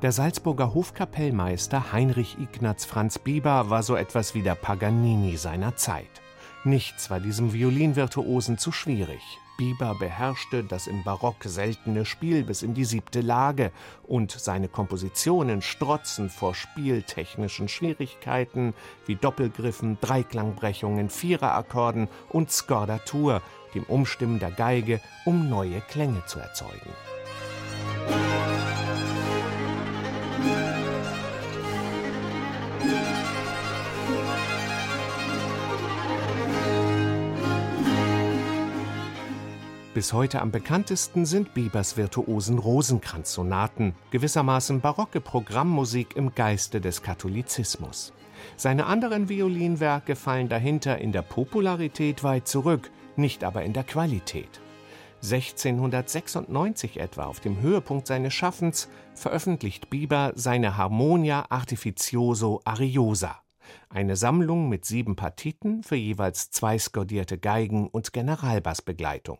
Der Salzburger Hofkapellmeister Heinrich Ignaz Franz Bieber war so etwas wie der Paganini seiner Zeit. Nichts war diesem Violinvirtuosen zu schwierig. Bieber beherrschte das im Barock seltene Spiel bis in die siebte Lage und seine Kompositionen strotzen vor spieltechnischen Schwierigkeiten wie Doppelgriffen, Dreiklangbrechungen, Viererakkorden und Skordatur, dem Umstimmen der Geige, um neue Klänge zu erzeugen. Bis heute am bekanntesten sind Biebers virtuosen Rosenkranzsonaten, gewissermaßen barocke Programmmusik im Geiste des Katholizismus. Seine anderen Violinwerke fallen dahinter in der Popularität weit zurück, nicht aber in der Qualität. 1696 etwa, auf dem Höhepunkt seines Schaffens, veröffentlicht Bieber seine Harmonia Artificioso Ariosa, eine Sammlung mit sieben Partiten für jeweils zwei skodierte Geigen und Generalbassbegleitung.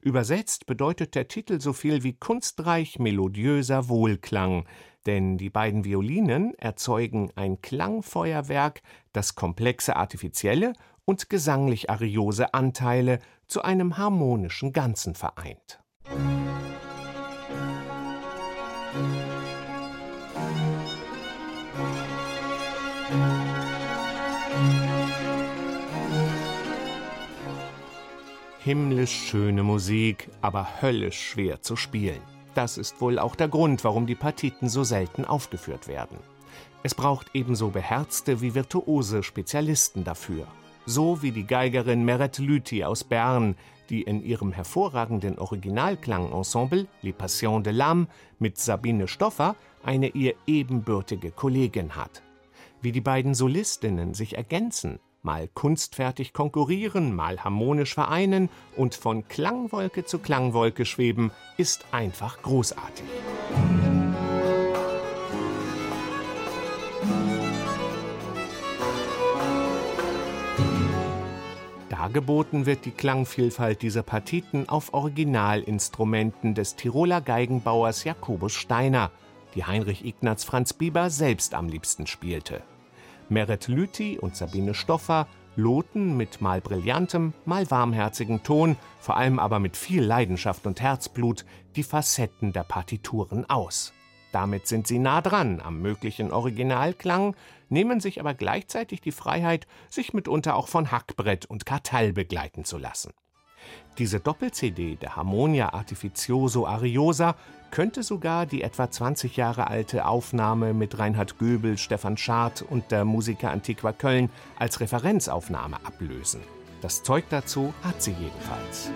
Übersetzt bedeutet der Titel so viel wie kunstreich melodiöser Wohlklang, denn die beiden Violinen erzeugen ein Klangfeuerwerk, das komplexe artifizielle und gesanglich ariose Anteile zu einem harmonischen Ganzen vereint. Himmlisch schöne Musik, aber höllisch schwer zu spielen. Das ist wohl auch der Grund, warum die Partiten so selten aufgeführt werden. Es braucht ebenso beherzte wie virtuose Spezialisten dafür. So wie die Geigerin Meret Lüthi aus Bern, die in ihrem hervorragenden Originalklangensemble Les Passions de l'âme mit Sabine Stoffer eine ihr ebenbürtige Kollegin hat. Wie die beiden Solistinnen sich ergänzen, mal kunstfertig konkurrieren, mal harmonisch vereinen und von Klangwolke zu Klangwolke schweben, ist einfach großartig. Dargeboten wird die Klangvielfalt dieser Partiten auf Originalinstrumenten des Tiroler Geigenbauers Jakobus Steiner, die Heinrich Ignaz Franz Bieber selbst am liebsten spielte. Meret Lüthi und Sabine Stoffer loten mit mal brillantem, mal warmherzigem Ton, vor allem aber mit viel Leidenschaft und Herzblut, die Facetten der Partituren aus. Damit sind sie nah dran am möglichen Originalklang, nehmen sich aber gleichzeitig die Freiheit, sich mitunter auch von Hackbrett und Kartall begleiten zu lassen. Diese Doppel-CD der Harmonia Artificioso Ariosa könnte sogar die etwa 20 Jahre alte Aufnahme mit Reinhard Göbel, Stefan Schad und der Musiker Antiqua Köln als Referenzaufnahme ablösen. Das Zeug dazu hat sie jedenfalls.